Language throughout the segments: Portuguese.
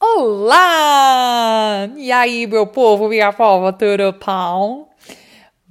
Olá! E aí, meu povo, minha povo, tudo pão?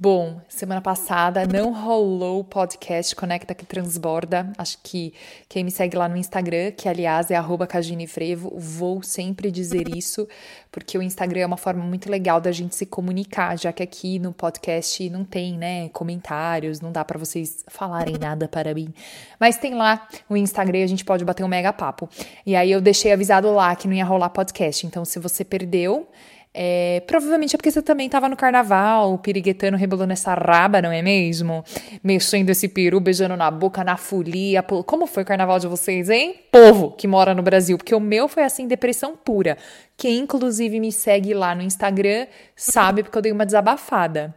Bom, semana passada não rolou o podcast Conecta que Transborda. Acho que quem me segue lá no Instagram, que aliás é arroba Frevo, vou sempre dizer isso, porque o Instagram é uma forma muito legal da gente se comunicar, já que aqui no podcast não tem, né, comentários, não dá para vocês falarem nada para mim. Mas tem lá o Instagram, a gente pode bater um mega papo. E aí eu deixei avisado lá que não ia rolar podcast. Então, se você perdeu, é, provavelmente é porque você também estava no carnaval, piriguetando, rebolando essa raba, não é mesmo? Mexendo esse peru, beijando na boca, na folia. Como foi o carnaval de vocês, hein? Povo que mora no Brasil. Porque o meu foi assim, depressão pura. Quem inclusive me segue lá no Instagram sabe porque eu dei uma desabafada.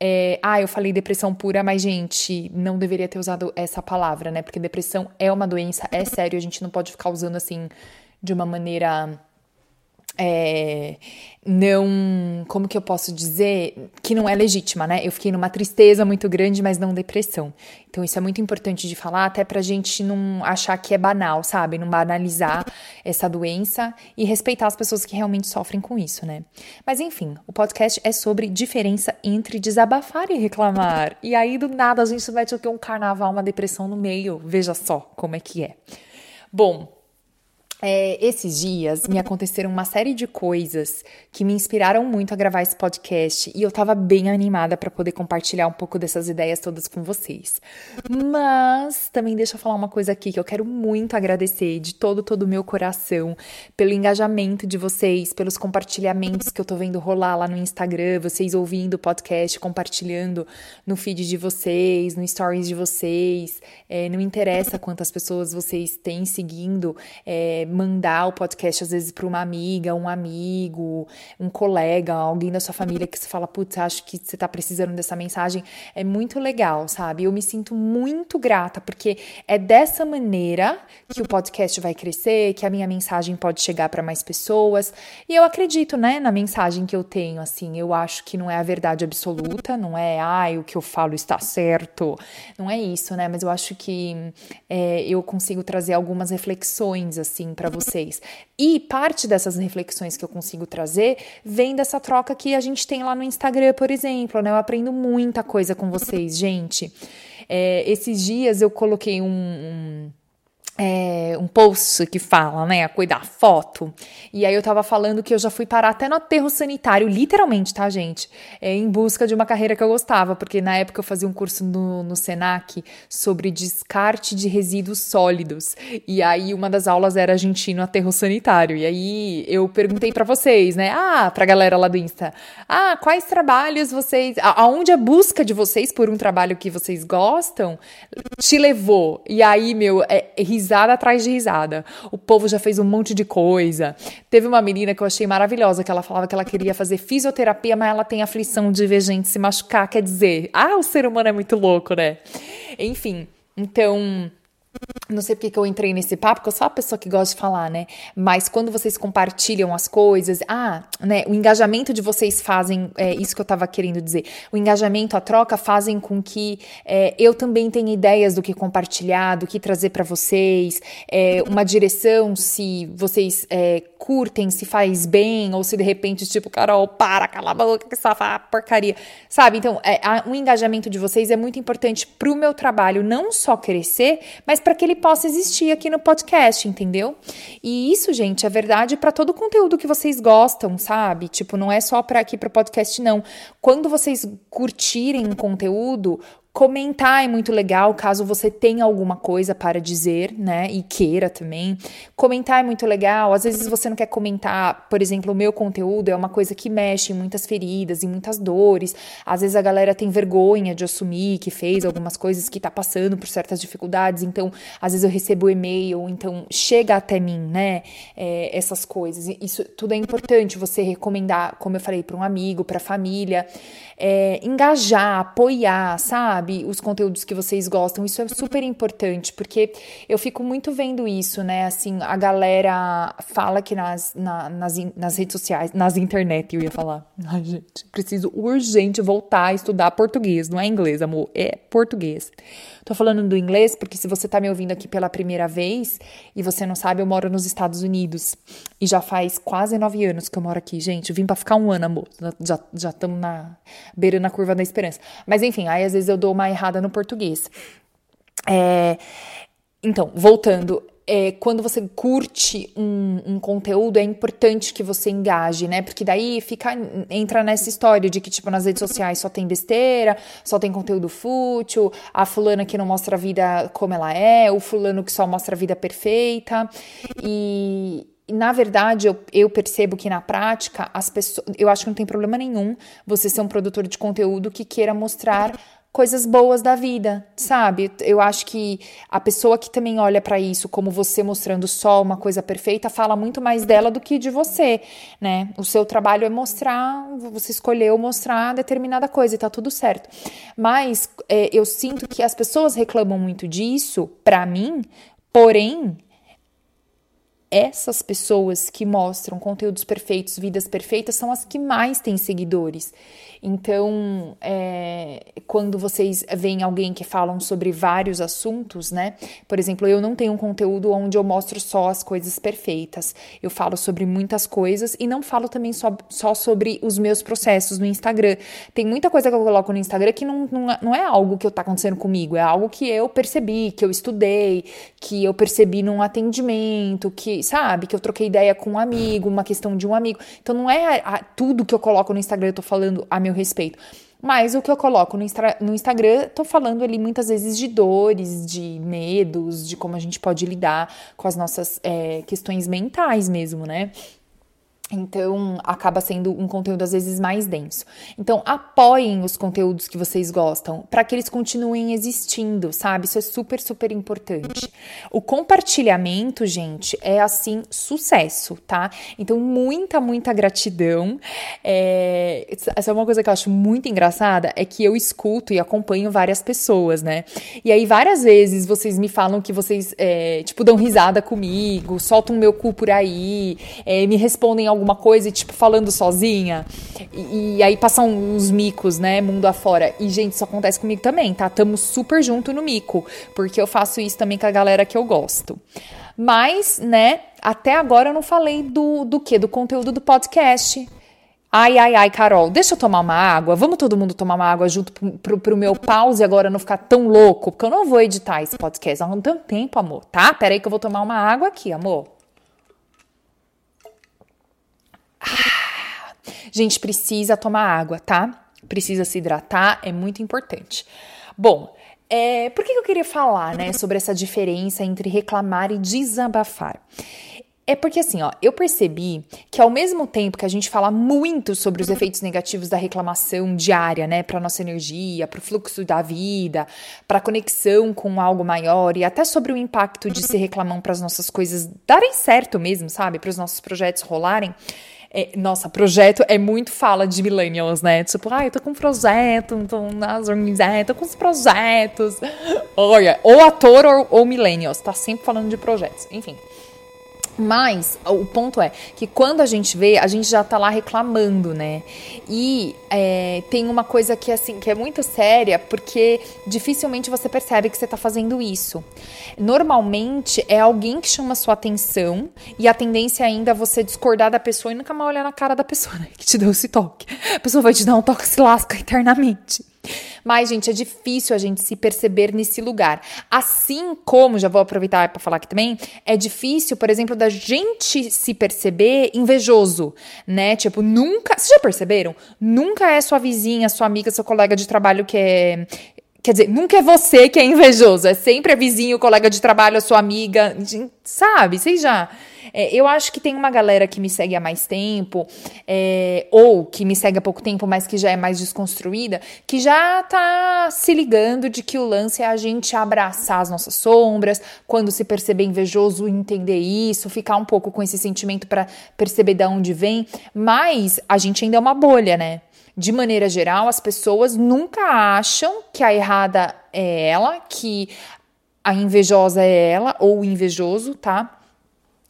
É, ah, eu falei depressão pura, mas, gente, não deveria ter usado essa palavra, né? Porque depressão é uma doença, é sério, a gente não pode ficar usando assim de uma maneira é, não, como que eu posso dizer, que não é legítima, né? Eu fiquei numa tristeza muito grande, mas não depressão. Então isso é muito importante de falar, até pra gente não achar que é banal, sabe? Não banalizar essa doença e respeitar as pessoas que realmente sofrem com isso, né? Mas enfim, o podcast é sobre diferença entre desabafar e reclamar. E aí do nada a gente o que um carnaval, uma depressão no meio. Veja só como é que é. Bom, é, esses dias me aconteceram uma série de coisas que me inspiraram muito a gravar esse podcast e eu tava bem animada para poder compartilhar um pouco dessas ideias todas com vocês. Mas também deixa eu falar uma coisa aqui que eu quero muito agradecer de todo todo o meu coração pelo engajamento de vocês, pelos compartilhamentos que eu tô vendo rolar lá no Instagram, vocês ouvindo o podcast, compartilhando no feed de vocês, no stories de vocês. É, não interessa quantas pessoas vocês têm seguindo. É, mandar o podcast às vezes para uma amiga, um amigo, um colega, alguém da sua família que você fala, putz, acho que você está precisando dessa mensagem, é muito legal, sabe? Eu me sinto muito grata porque é dessa maneira que o podcast vai crescer, que a minha mensagem pode chegar para mais pessoas. E eu acredito, né, na mensagem que eu tenho, assim, eu acho que não é a verdade absoluta, não é, ai, o que eu falo está certo, não é isso, né? Mas eu acho que é, eu consigo trazer algumas reflexões, assim, para vocês. E parte dessas reflexões que eu consigo trazer vem dessa troca que a gente tem lá no Instagram, por exemplo, né? Eu aprendo muita coisa com vocês, gente. É, esses dias eu coloquei um, um é, um post que fala, né, a cuidar foto. E aí eu tava falando que eu já fui parar até no aterro sanitário, literalmente, tá, gente? É, em busca de uma carreira que eu gostava, porque na época eu fazia um curso no, no Senac sobre descarte de resíduos sólidos. E aí uma das aulas era a gente no aterro sanitário. E aí eu perguntei para vocês, né, ah, pra galera lá do Insta, ah, quais trabalhos vocês, aonde a busca de vocês por um trabalho que vocês gostam te levou? E aí, meu, é, é risada atrás de risada. O povo já fez um monte de coisa. Teve uma menina que eu achei maravilhosa, que ela falava que ela queria fazer fisioterapia, mas ela tem aflição de ver gente se machucar. Quer dizer, ah, o ser humano é muito louco, né? Enfim, então não sei porque que eu entrei nesse papo, porque eu sou a pessoa que gosta de falar, né? Mas quando vocês compartilham as coisas, ah, né? O engajamento de vocês fazem, é isso que eu tava querendo dizer. O engajamento, a troca fazem com que é, eu também tenha ideias do que compartilhar, do que trazer para vocês, é, uma direção, se vocês é, curtem, se faz bem, ou se de repente, tipo, Carol, para, cala a boca, que essa porcaria. Sabe? Então, é, a, o engajamento de vocês é muito importante pro meu trabalho não só crescer, mas para que ele possa existir aqui no podcast, entendeu? E isso, gente, é verdade para todo o conteúdo que vocês gostam, sabe? Tipo, não é só para aqui para podcast não. Quando vocês curtirem um conteúdo, Comentar é muito legal, caso você tenha alguma coisa para dizer, né? E queira também. Comentar é muito legal. Às vezes você não quer comentar, por exemplo, o meu conteúdo é uma coisa que mexe em muitas feridas, em muitas dores. Às vezes a galera tem vergonha de assumir que fez algumas coisas, que tá passando por certas dificuldades. Então, às vezes eu recebo e-mail, então chega até mim, né? É, essas coisas. Isso tudo é importante. Você recomendar, como eu falei, para um amigo, para família, é, engajar, apoiar, sabe? Sabe os conteúdos que vocês gostam. Isso é super importante, porque eu fico muito vendo isso, né? Assim, a galera fala que nas, na, nas, nas redes sociais, nas internet, eu ia falar. Ai, gente, preciso urgente voltar a estudar português. Não é inglês, amor, é português. Tô falando do inglês porque se você tá me ouvindo aqui pela primeira vez e você não sabe, eu moro nos Estados Unidos. E já faz quase nove anos que eu moro aqui, gente. Eu vim pra ficar um ano, amor. Já estamos na beira na curva da esperança. Mas enfim, aí às vezes eu dou uma errada no português. É, então, voltando, é, quando você curte um, um, conteúdo, é importante que você engaje, né? Porque daí fica, entra nessa história de que, tipo, nas redes sociais só tem besteira, só tem conteúdo fútil, a fulana que não mostra a vida como ela é, o fulano que só mostra a vida perfeita. E, na verdade, eu, eu, percebo que na prática, as pessoas. Eu acho que não tem problema nenhum você ser um produtor de conteúdo que queira mostrar coisas boas da vida, sabe? Eu acho que a pessoa que também olha para isso como você mostrando só uma coisa perfeita fala muito mais dela do que de você, né? O seu trabalho é mostrar, você escolheu mostrar determinada coisa e tá tudo certo. Mas é, eu sinto que as pessoas reclamam muito disso, para mim, porém essas pessoas que mostram conteúdos perfeitos, vidas perfeitas, são as que mais têm seguidores. Então, é, quando vocês veem alguém que falam sobre vários assuntos, né? Por exemplo, eu não tenho um conteúdo onde eu mostro só as coisas perfeitas. Eu falo sobre muitas coisas e não falo também só, só sobre os meus processos no Instagram. Tem muita coisa que eu coloco no Instagram que não, não, é, não é algo que eu tá acontecendo comigo, é algo que eu percebi, que eu estudei, que eu percebi num atendimento, que, sabe, que eu troquei ideia com um amigo, uma questão de um amigo. Então, não é a, a, tudo que eu coloco no Instagram, eu tô falando a meu respeito. Mas o que eu coloco no, no Instagram, tô falando ali muitas vezes de dores, de medos, de como a gente pode lidar com as nossas é, questões mentais mesmo, né? Então, acaba sendo um conteúdo às vezes mais denso. Então, apoiem os conteúdos que vocês gostam para que eles continuem existindo, sabe? Isso é super, super importante. O compartilhamento, gente, é assim sucesso, tá? Então, muita, muita gratidão. É... Essa é uma coisa que eu acho muito engraçada, é que eu escuto e acompanho várias pessoas, né? E aí, várias vezes vocês me falam que vocês, é, tipo, dão risada comigo, soltam meu cu por aí, é, me respondem alguma coisa e, tipo, falando sozinha. E, e, aí passam uns micos, né, mundo afora. E, gente, isso acontece comigo também, tá? Tamo super junto no mico, porque eu faço isso também com a galera que eu gosto. Mas, né, até agora eu não falei do, do que? Do conteúdo do podcast. Ai, ai, ai, Carol, deixa eu tomar uma água. Vamos todo mundo tomar uma água junto pro, pro, pro meu pause agora não ficar tão louco, porque eu não vou editar esse podcast. Não tenho tempo, amor, tá? Pera aí que eu vou tomar uma água aqui, amor. Gente, precisa tomar água, tá? Precisa se hidratar, é muito importante. Bom, é, por que eu queria falar, né, sobre essa diferença entre reclamar e desabafar? É porque assim, ó, eu percebi que ao mesmo tempo que a gente fala muito sobre os efeitos negativos da reclamação diária, né, para nossa energia, para o fluxo da vida, para a conexão com algo maior e até sobre o impacto de ser reclamão para as nossas coisas darem certo mesmo, sabe, para os nossos projetos rolarem. É, nossa, projeto é muito fala de millennials, né? Tipo, ah, eu tô com um projeto, tô organizações, tô com os projetos. Olha, ou ator ou, ou millennials, tá sempre falando de projetos. Enfim. Mas o ponto é que quando a gente vê, a gente já tá lá reclamando, né? E é, tem uma coisa que assim que é muito séria, porque dificilmente você percebe que você tá fazendo isso. Normalmente é alguém que chama sua atenção e a tendência ainda é você discordar da pessoa e nunca mais olhar na cara da pessoa, né? Que te deu esse toque. A pessoa vai te dar um toque se lasca eternamente. Mas, gente, é difícil a gente se perceber nesse lugar. Assim como, já vou aproveitar para falar aqui também, é difícil, por exemplo, da gente se perceber invejoso, né? Tipo, nunca. Vocês já perceberam? Nunca é sua vizinha, sua amiga, seu colega de trabalho que é Quer dizer, nunca é você que é invejoso, é sempre a vizinho, o colega de trabalho, a sua amiga, sabe? Vocês já. É, eu acho que tem uma galera que me segue há mais tempo, é, ou que me segue há pouco tempo, mas que já é mais desconstruída, que já tá se ligando de que o lance é a gente abraçar as nossas sombras, quando se perceber invejoso, entender isso, ficar um pouco com esse sentimento para perceber de onde vem. Mas a gente ainda é uma bolha, né? de maneira geral, as pessoas nunca acham que a errada é ela, que a invejosa é ela ou o invejoso, tá?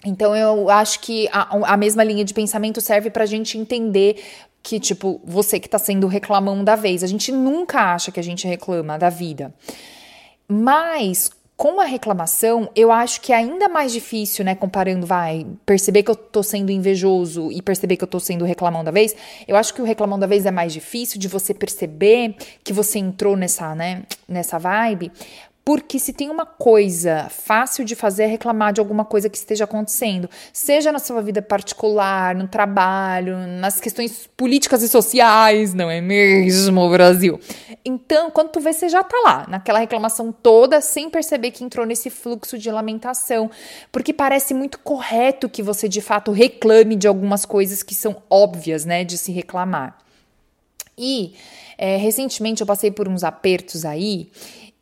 Então eu acho que a, a mesma linha de pensamento serve para a gente entender que, tipo, você que está sendo reclamão da vez, a gente nunca acha que a gente reclama da vida. Mas com a reclamação, eu acho que é ainda mais difícil, né? Comparando, vai, perceber que eu tô sendo invejoso e perceber que eu tô sendo reclamão da vez. Eu acho que o reclamão da vez é mais difícil de você perceber que você entrou nessa, né, nessa vibe, porque se tem uma coisa fácil de fazer é reclamar de alguma coisa que esteja acontecendo, seja na sua vida particular, no trabalho, nas questões políticas e sociais, não é mesmo, Brasil? Então, quando tu vê, você já tá lá, naquela reclamação toda, sem perceber que entrou nesse fluxo de lamentação, porque parece muito correto que você de fato reclame de algumas coisas que são óbvias, né, de se reclamar. E é, recentemente eu passei por uns apertos aí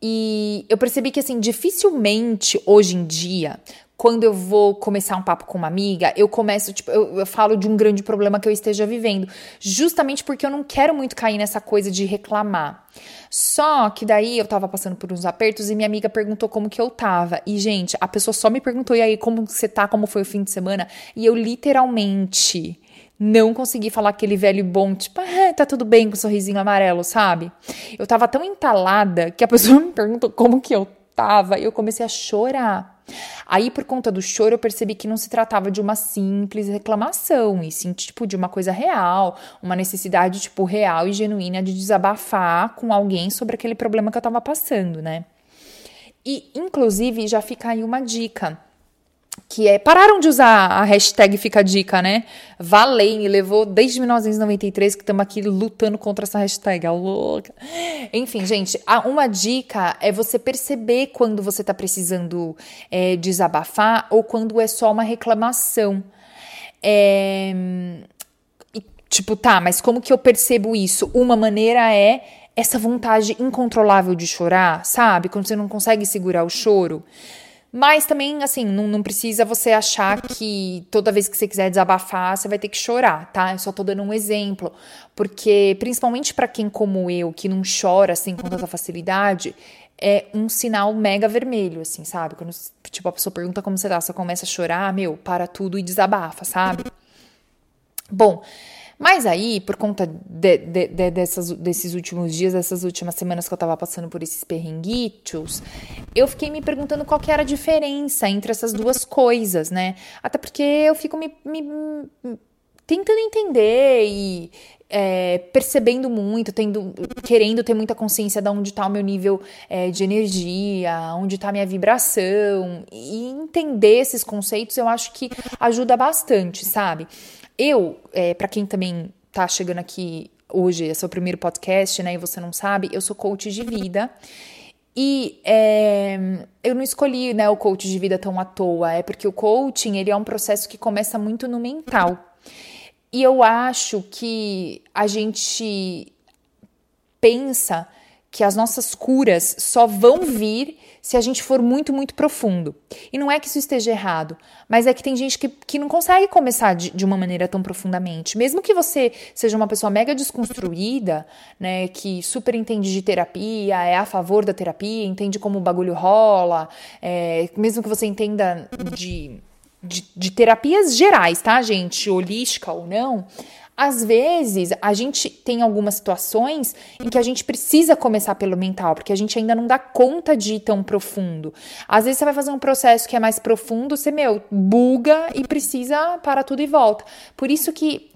e eu percebi que, assim, dificilmente hoje em dia, quando eu vou começar um papo com uma amiga, eu começo, tipo, eu, eu, falo de um grande problema que eu esteja vivendo, justamente porque eu não quero muito cair nessa coisa de reclamar. Só que daí eu tava passando por uns apertos e minha amiga perguntou como que eu tava. E, gente, a pessoa só me perguntou, e aí, como você tá, como foi o fim de semana? E eu literalmente não consegui falar aquele velho bom, tipo, ah, tá tudo bem com o sorrisinho amarelo, sabe? Eu tava tão entalada que a pessoa me perguntou como que eu tava e eu comecei a chorar. Aí, por conta do choro, eu percebi que não se tratava de uma simples reclamação, e sim, tipo, de uma coisa real, uma necessidade, tipo, real e genuína de desabafar com alguém sobre aquele problema que eu tava passando, né? E, inclusive, já fica aí uma dica que é pararam de usar a hashtag fica dica, né? Valei, levou desde 1993 que estamos aqui lutando contra essa hashtag, a louca. Enfim, gente, uma dica é você perceber quando você está precisando é, desabafar ou quando é só uma reclamação. É, tipo, tá, mas como que eu percebo isso? Uma maneira é essa vontade incontrolável de chorar, sabe? Quando você não consegue segurar o choro. Mas também, assim, não, não, precisa você achar que toda vez que você quiser desabafar, você vai ter que chorar, tá? Eu só tô dando um exemplo. Porque, principalmente para quem como eu, que não chora assim com tanta facilidade, é um sinal mega vermelho, assim, sabe? Quando, tipo, a pessoa pergunta como você tá, você começa a chorar, meu, para tudo e desabafa, sabe? Bom, mas aí, por conta de, de, de, dessas, desses últimos dias, dessas últimas semanas que eu tava passando por esses perrenguitos, eu fiquei me perguntando qual que era a diferença entre essas duas coisas, né? Até porque eu fico me, me, me tentando entender e é, percebendo muito, tendo, querendo ter muita consciência de onde está o meu nível é, de energia, onde está a minha vibração, e entender esses conceitos eu acho que ajuda bastante, sabe? Eu, é, para quem também tá chegando aqui hoje, é o primeiro podcast, né, e você não sabe, eu sou coach de vida. E é, eu não escolhi né, o coach de vida tão à toa, é porque o coaching ele é um processo que começa muito no mental. E eu acho que a gente pensa que as nossas curas só vão vir se a gente for muito, muito profundo. E não é que isso esteja errado, mas é que tem gente que, que não consegue começar de, de uma maneira tão profundamente. Mesmo que você seja uma pessoa mega desconstruída, né, que super entende de terapia, é a favor da terapia, entende como o bagulho rola, é, mesmo que você entenda de, de, de terapias gerais, tá, gente? Holística ou não, às vezes, a gente tem algumas situações em que a gente precisa começar pelo mental, porque a gente ainda não dá conta de ir tão profundo. Às vezes, você vai fazer um processo que é mais profundo, você, meu, buga e precisa parar tudo e volta. Por isso que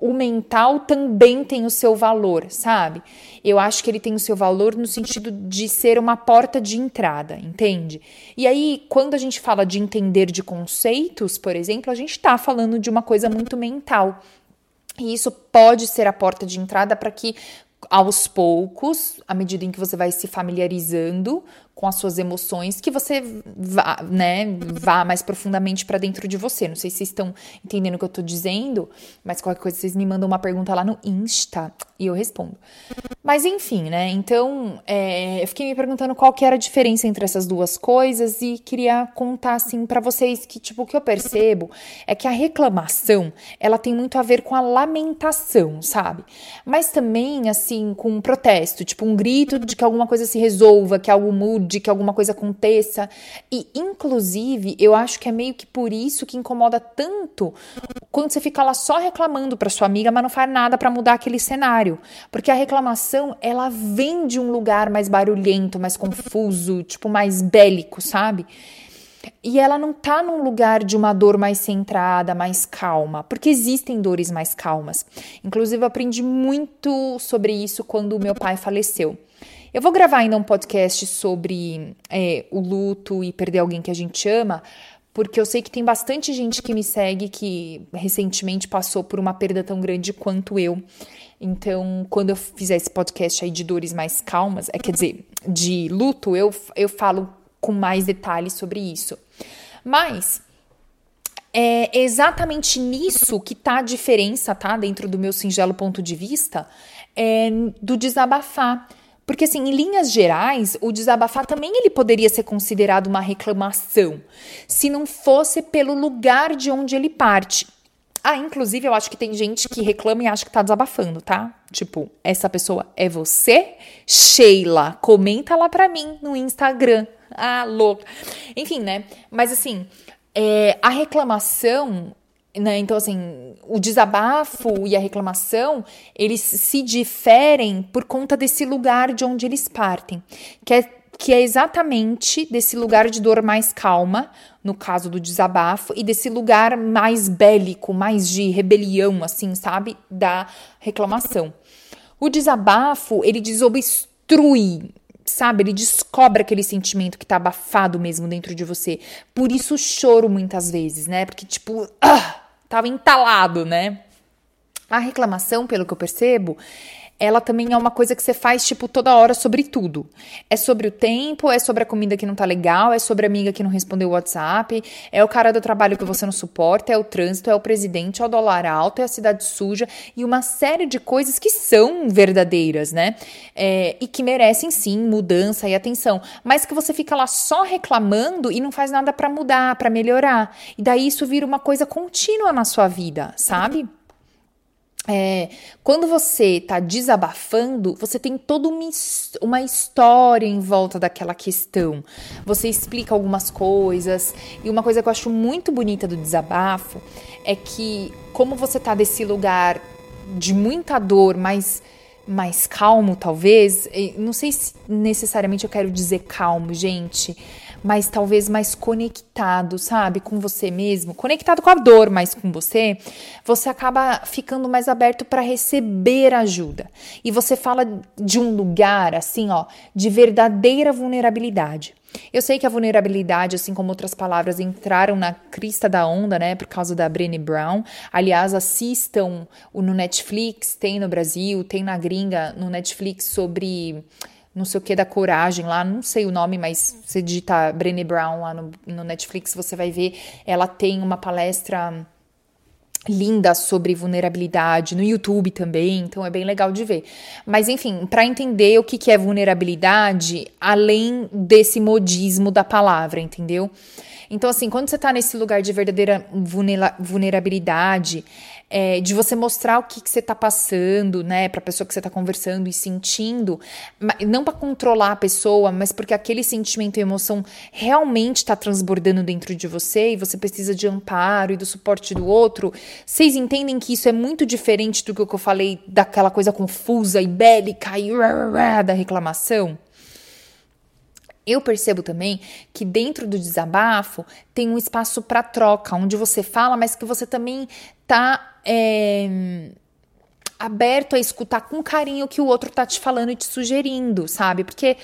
o mental também tem o seu valor, sabe? Eu acho que ele tem o seu valor no sentido de ser uma porta de entrada, entende? E aí, quando a gente fala de entender de conceitos, por exemplo, a gente está falando de uma coisa muito mental, e isso pode ser a porta de entrada para que aos poucos, à medida em que você vai se familiarizando com as suas emoções, que você vá, né, vá mais profundamente para dentro de você. Não sei se vocês estão entendendo o que eu tô dizendo, mas qualquer coisa vocês me mandam uma pergunta lá no Insta e eu respondo. Mas enfim, né? Então, é, eu fiquei me perguntando qual que era a diferença entre essas duas coisas e queria contar assim para vocês que tipo o que eu percebo é que a reclamação, ela tem muito a ver com a lamentação, sabe? Mas também assim com um protesto, tipo um grito de que alguma coisa se resolva, que algo mude de que alguma coisa aconteça. E, inclusive, eu acho que é meio que por isso que incomoda tanto quando você fica lá só reclamando para sua amiga, mas não faz nada para mudar aquele cenário. Porque a reclamação, ela vem de um lugar mais barulhento, mais confuso, tipo mais bélico, sabe? E ela não tá num lugar de uma dor mais centrada, mais calma, porque existem dores mais calmas. Inclusive, eu aprendi muito sobre isso quando meu pai faleceu. Eu vou gravar ainda um podcast sobre é, o luto e perder alguém que a gente ama, porque eu sei que tem bastante gente que me segue que recentemente passou por uma perda tão grande quanto eu. Então, quando eu fizer esse podcast aí de dores mais calmas, é quer dizer, de luto, eu, eu falo com mais detalhes sobre isso. Mas é exatamente nisso que tá a diferença, tá? Dentro do meu singelo ponto de vista, é, do desabafar. Porque assim, em linhas gerais, o desabafar também ele poderia ser considerado uma reclamação, se não fosse pelo lugar de onde ele parte. Ah, inclusive eu acho que tem gente que reclama e acha que tá desabafando, tá? Tipo, essa pessoa é você? Sheila, comenta lá pra mim no Instagram. Ah, louca. Enfim, né? Mas assim, é, a reclamação né? Então, assim, o desabafo e a reclamação, eles se diferem por conta desse lugar de onde eles partem, que é, que é exatamente desse lugar de dor mais calma, no caso do desabafo, e desse lugar mais bélico, mais de rebelião, assim, sabe? Da reclamação. O desabafo, ele desobstrui sabe? Ele descobre aquele sentimento que tá abafado mesmo dentro de você. Por isso o choro muitas vezes, né? Porque tipo, ah, tava entalado, né? A reclamação, pelo que eu percebo, ela também é uma coisa que você faz, tipo, toda hora sobre tudo. É sobre o tempo, é sobre a comida que não tá legal, é sobre a amiga que não respondeu o WhatsApp, é o cara do trabalho que você não suporta, é o trânsito, é o presidente, é o dólar alto, é a cidade suja e uma série de coisas que são verdadeiras, né? É, e que merecem sim mudança e atenção, mas que você fica lá só reclamando e não faz nada para mudar, para melhorar. E daí isso vira uma coisa contínua na sua vida, sabe? É, quando você está desabafando, você tem toda uma, história em volta daquela questão. Você explica algumas coisas. E uma coisa que eu acho muito bonita do desabafo é que, como você está desse lugar de muita dor, mas mais calmo, talvez. Não sei se necessariamente eu quero dizer calmo, gente mas talvez mais conectado, sabe, com você mesmo, conectado com a dor, mas com você, você acaba ficando mais aberto para receber ajuda. E você fala de um lugar assim, ó, de verdadeira vulnerabilidade. Eu sei que a vulnerabilidade, assim como outras palavras, entraram na crista da onda, né, por causa da Brené Brown. Aliás, assistam no Netflix, tem no Brasil, tem na gringa no Netflix sobre não sei o que da coragem lá, não sei o nome, mas você digita Brené Brown lá no, no Netflix, você vai ver. Ela tem uma palestra linda sobre vulnerabilidade no YouTube também, então é bem legal de ver. Mas enfim, para entender o que, que é vulnerabilidade, além desse modismo da palavra, entendeu? Então, assim, quando você tá nesse lugar de verdadeira vulnerabilidade, é, de você mostrar o que, que você tá passando, né, pra pessoa que você tá conversando e sentindo, não para controlar a pessoa, mas porque aquele sentimento e emoção realmente tá transbordando dentro de você e você precisa de amparo e do suporte do outro. Vocês entendem que isso é muito diferente do que eu falei daquela coisa confusa e bélica e da reclamação? Eu percebo também que dentro do desabafo tem um espaço para troca, onde você fala, mas que você também tá é, aberto a escutar com carinho o que o outro tá te falando e te sugerindo, sabe? Porque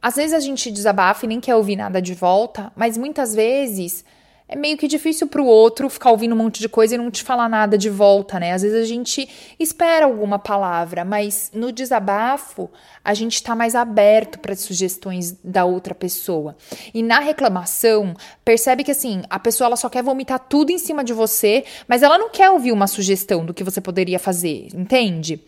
às vezes a gente desabafa e nem quer ouvir nada de volta, mas muitas vezes é meio que difícil pro outro ficar ouvindo um monte de coisa e não te falar nada de volta, né? Às vezes a gente espera alguma palavra, mas no desabafo a gente tá mais aberto para sugestões da outra pessoa. E na reclamação, percebe que assim, a pessoa ela só quer vomitar tudo em cima de você, mas ela não quer ouvir uma sugestão do que você poderia fazer, entende?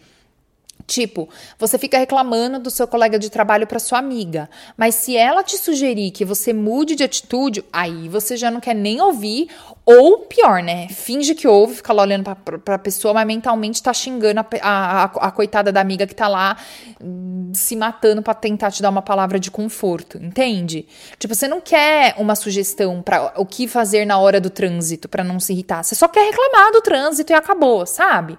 Tipo, você fica reclamando do seu colega de trabalho para sua amiga, mas se ela te sugerir que você mude de atitude, aí você já não quer nem ouvir, ou pior, né? Finge que ouve, fica lá olhando pra, pra, pessoa, mas mentalmente tá xingando a, a, a, a, coitada da amiga que tá lá hum, se matando para tentar te dar uma palavra de conforto, entende? Tipo, você não quer uma sugestão para o que fazer na hora do trânsito para não se irritar, você só quer reclamar do trânsito e acabou, sabe?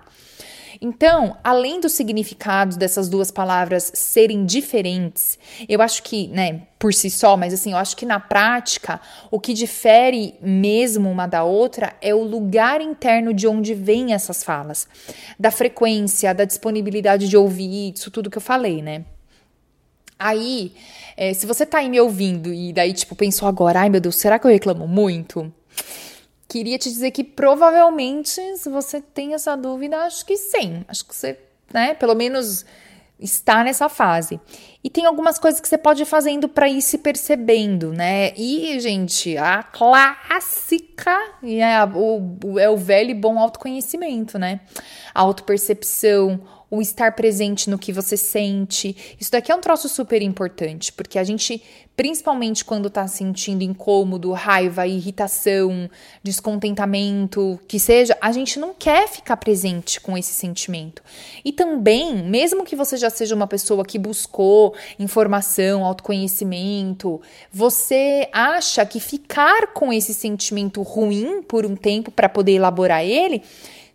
Então, além dos significados dessas duas palavras serem diferentes, eu acho que, né, por si só, mas assim, eu acho que na prática, o que difere mesmo uma da outra é o lugar interno de onde vêm essas falas, da frequência, da disponibilidade de ouvir, isso tudo que eu falei, né? Aí, é, se você tá aí me ouvindo e daí, tipo, pensou agora, ai meu Deus, será que eu reclamo muito? Queria te dizer que provavelmente, se você tem essa dúvida, acho que sim. Acho que você, né, pelo menos está nessa fase. E tem algumas coisas que você pode ir fazendo para ir se percebendo, né? E, gente, a clássica é, o, é o velho e bom autoconhecimento, né? A autopercepção, o estar presente no que você sente. Isso daqui é um troço super importante, porque a gente, principalmente quando tá sentindo incômodo, raiva, irritação, descontentamento, que seja, a gente não quer ficar presente com esse sentimento. E também, mesmo que você já seja uma pessoa que buscou informação, autoconhecimento, você acha que ficar com esse sentimento ruim por um tempo para poder elaborar ele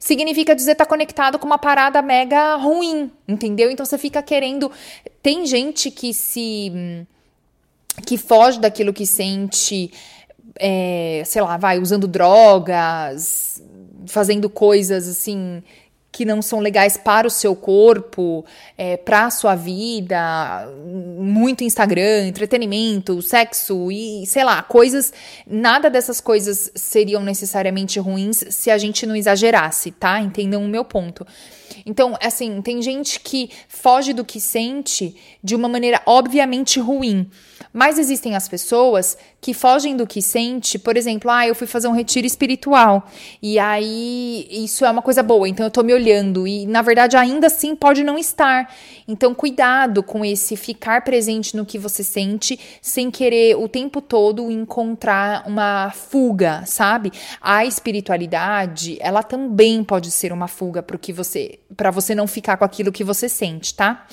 significa dizer tá conectado com uma parada mega ruim, entendeu? Então você fica querendo. Tem gente que se. que foge daquilo que sente, é, sei lá, vai usando drogas, fazendo coisas assim que não são legais para o seu corpo, é, para a sua vida, muito Instagram, entretenimento, sexo e sei lá, coisas. Nada dessas coisas seriam necessariamente ruins se a gente não exagerasse, tá? Entendam o meu ponto. Então, assim, tem gente que foge do que sente de uma maneira obviamente ruim. Mas existem as pessoas que fogem do que sente, por exemplo, ah, eu fui fazer um retiro espiritual e aí isso é uma coisa boa, então eu tô me olhando e na verdade ainda assim pode não estar. Então cuidado com esse ficar presente no que você sente sem querer o tempo todo encontrar uma fuga, sabe? A espiritualidade, ela também pode ser uma fuga para que você, para você não ficar com aquilo que você sente, tá?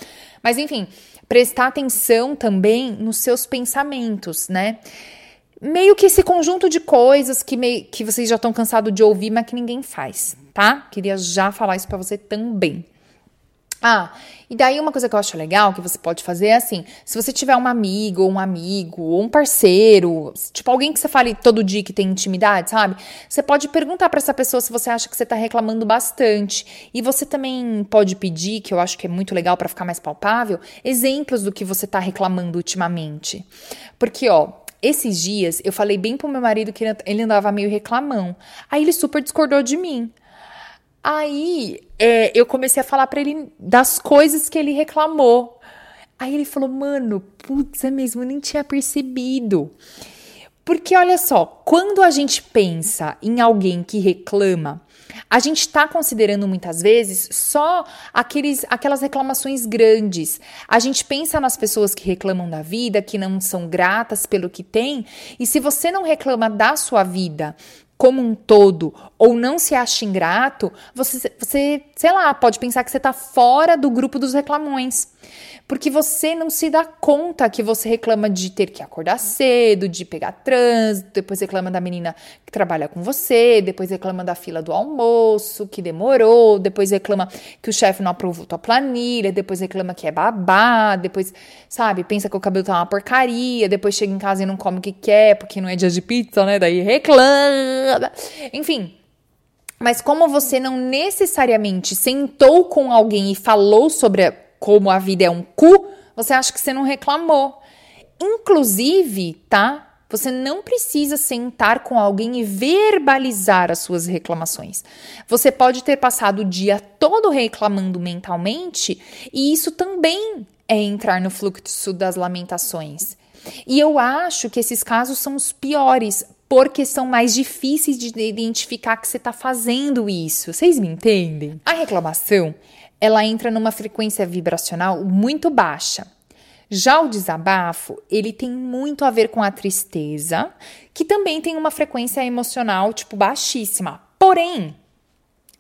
Mas enfim, prestar atenção também nos seus pensamentos, né? Meio que esse conjunto de coisas que, meio, que vocês já estão cansados de ouvir, mas que ninguém faz, tá? Queria já falar isso para você também. Ah, e daí uma coisa que eu acho legal que você pode fazer é assim: se você tiver uma amiga, ou um amigo, ou um parceiro, tipo alguém que você fale todo dia que tem intimidade, sabe? Você pode perguntar para essa pessoa se você acha que você tá reclamando bastante. E você também pode pedir, que eu acho que é muito legal para ficar mais palpável, exemplos do que você tá reclamando ultimamente. Porque, ó, esses dias eu falei bem pro meu marido que ele andava meio reclamão. Aí ele super discordou de mim. Aí é, eu comecei a falar para ele das coisas que ele reclamou. Aí ele falou, mano, putz, é mesmo, eu nem tinha percebido. Porque olha só, quando a gente pensa em alguém que reclama, a gente está considerando muitas vezes só aqueles, aquelas reclamações grandes. A gente pensa nas pessoas que reclamam da vida, que não são gratas pelo que têm, e se você não reclama da sua vida, como um todo ou não se acha ingrato, você, você sei lá, pode pensar que você está fora do grupo dos reclamões porque você não se dá conta que você reclama de ter que acordar cedo, de pegar trânsito, depois reclama da menina que trabalha com você, depois reclama da fila do almoço, que demorou, depois reclama que o chefe não aprovou tua planilha, depois reclama que é babá, depois, sabe, pensa que o cabelo tá uma porcaria, depois chega em casa e não come o que quer, porque não é dia de pizza, né? Daí reclama. Enfim, mas como você não necessariamente sentou com alguém e falou sobre como a vida é um cu, você acha que você não reclamou. Inclusive, tá? Você não precisa sentar com alguém e verbalizar as suas reclamações. Você pode ter passado o dia todo reclamando mentalmente, e isso também é entrar no fluxo das lamentações. E eu acho que esses casos são os piores, porque são mais difíceis de identificar que você está fazendo isso. Vocês me entendem? A reclamação, ela entra numa frequência vibracional muito baixa. Já o desabafo, ele tem muito a ver com a tristeza, que também tem uma frequência emocional tipo baixíssima. Porém,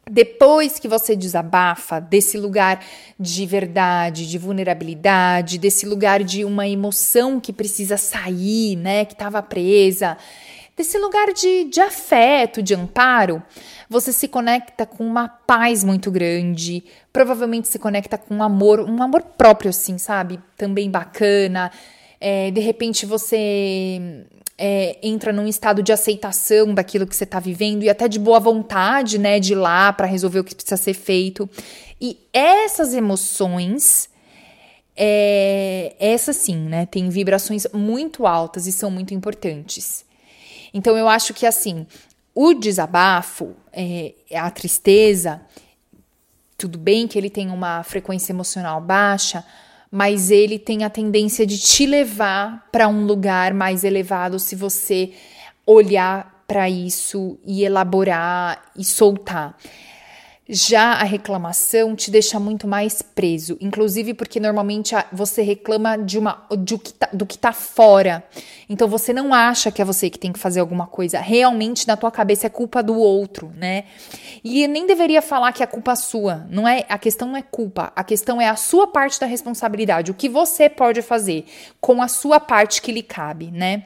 depois que você desabafa desse lugar de verdade, de vulnerabilidade, desse lugar de uma emoção que precisa sair, né, que estava presa, desse lugar de, de afeto, de amparo, você se conecta com uma paz muito grande, provavelmente se conecta com um amor, um amor próprio, assim, sabe? Também bacana. É, de repente você é, entra num estado de aceitação daquilo que você está vivendo e até de boa vontade, né, de ir lá para resolver o que precisa ser feito. E essas emoções, é, essa sim, né, tem vibrações muito altas e são muito importantes. Então eu acho que assim, o desabafo, é, a tristeza, tudo bem que ele tem uma frequência emocional baixa, mas ele tem a tendência de te levar para um lugar mais elevado se você olhar para isso e elaborar e soltar. Já a reclamação te deixa muito mais preso, inclusive porque normalmente você reclama de uma de que tá, do que tá fora. Então você não acha que é você que tem que fazer alguma coisa. Realmente na tua cabeça é culpa do outro, né? E nem deveria falar que é culpa sua. Não é, a questão não é culpa, a questão é a sua parte da responsabilidade, o que você pode fazer com a sua parte que lhe cabe, né?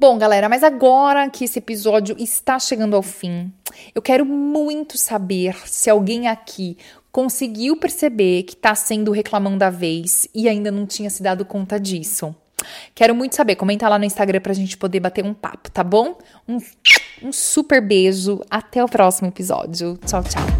Bom, galera, mas agora que esse episódio está chegando ao fim, eu quero muito saber se alguém aqui conseguiu perceber que está sendo reclamão da vez e ainda não tinha se dado conta disso. Quero muito saber. Comenta lá no Instagram pra gente poder bater um papo, tá bom? Um, um super beijo. Até o próximo episódio. Tchau, tchau.